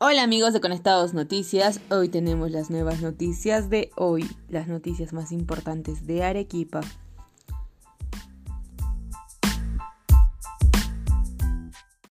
Hola amigos de Conectados Noticias, hoy tenemos las nuevas noticias de hoy, las noticias más importantes de Arequipa.